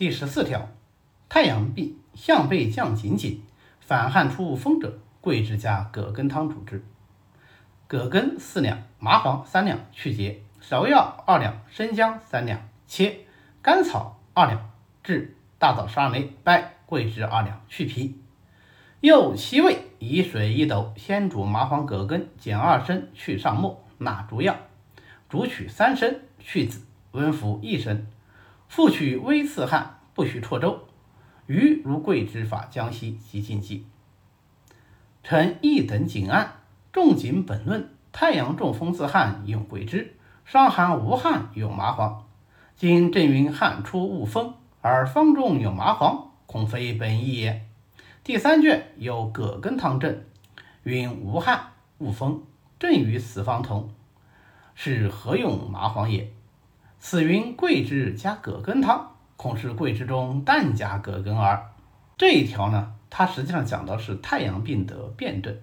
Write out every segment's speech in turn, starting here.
第十四条，太阳病项背降紧紧，反汗出风者，桂枝加葛根汤主之。葛根四两，麻黄三两，去结；芍药二两，生姜三两，切；甘草二两，炙；大枣十二枚，掰；桂枝二两，去皮。又七味，以水一斗，先煮麻黄、葛根，减二升，去上沫，纳诸药，煮取三升，去籽，温服一升。复取微刺汗，不许绰粥。余如桂枝法江西即禁忌。臣一等谨案。仲景本论：太阳中风自汗，用桂枝；伤寒无汗，用麻黄。今正云汗出恶风，而方中有麻黄，恐非本意也。第三卷有葛根汤证，云无汗恶风，正与此方同，是何用麻黄也？此云桂枝加葛根汤，恐是桂枝中淡加葛根耳。这一条呢，它实际上讲的是太阳病的辩证。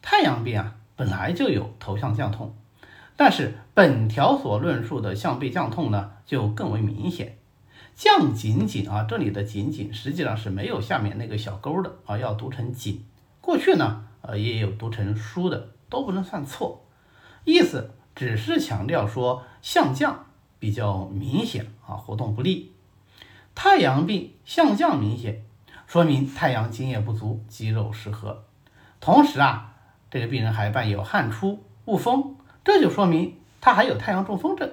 太阳病啊，本来就有头项降痛，但是本条所论述的项背降痛呢，就更为明显。降紧紧啊，这里的紧紧实际上是没有下面那个小勾的啊，要读成紧。过去呢，呃，也有读成舒的，都不能算错。意思只是强调说项降比较明显啊，活动不利。太阳病项降明显，说明太阳津液不足，肌肉失和。同时啊。这个病人还伴有汗出、恶风，这就说明他还有太阳中风症。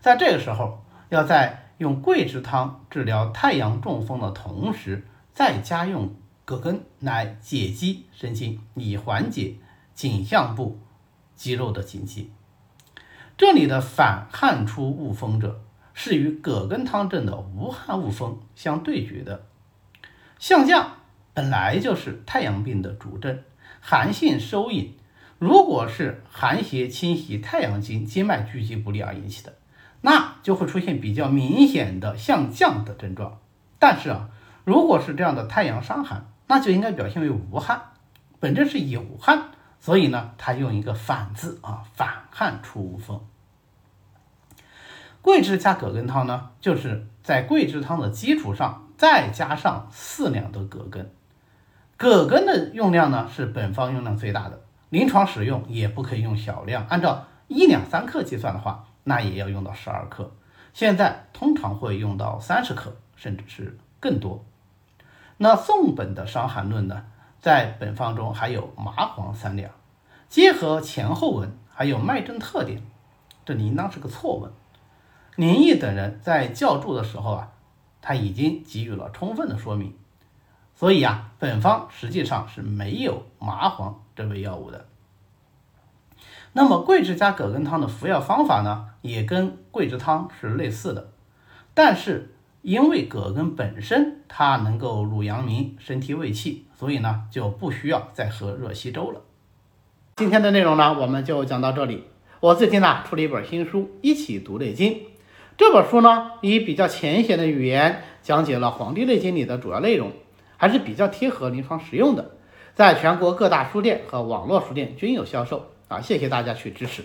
在这个时候，要在用桂枝汤治疗太阳中风的同时，再加用葛根来解肌生津，以缓解颈项部肌肉的紧急。这里的反汗出恶风者，是与葛根汤症的无汗恶风相对决的。项降本来就是太阳病的主症。寒性收引，如果是寒邪侵袭太阳经经脉聚集不利而引起的，那就会出现比较明显的向降的症状。但是啊，如果是这样的太阳伤寒，那就应该表现为无汗，本质是有汗，所以呢，他用一个反字啊，反汗出无风。桂枝加葛根汤呢，就是在桂枝汤的基础上再加上四两的葛根。葛根的用量呢是本方用量最大的，临床使用也不可以用小量，按照一两三克计算的话，那也要用到十二克。现在通常会用到三十克，甚至是更多。那宋本的《伤寒论》呢，在本方中还有麻黄三两，结合前后文还有脉症特点，这应当是个错文。林毅等人在校注的时候啊，他已经给予了充分的说明。所以啊，本方实际上是没有麻黄这味药物的。那么桂枝加葛根汤的服药方法呢，也跟桂枝汤是类似的，但是因为葛根本身它能够入阳明、身体胃气，所以呢就不需要再喝热稀粥了。今天的内容呢，我们就讲到这里。我最近呢出了一本新书《一起读内经》，这本书呢以比较浅显的语言讲解了《黄帝内经》里的主要内容。还是比较贴合临床实用的，在全国各大书店和网络书店均有销售啊！谢谢大家去支持。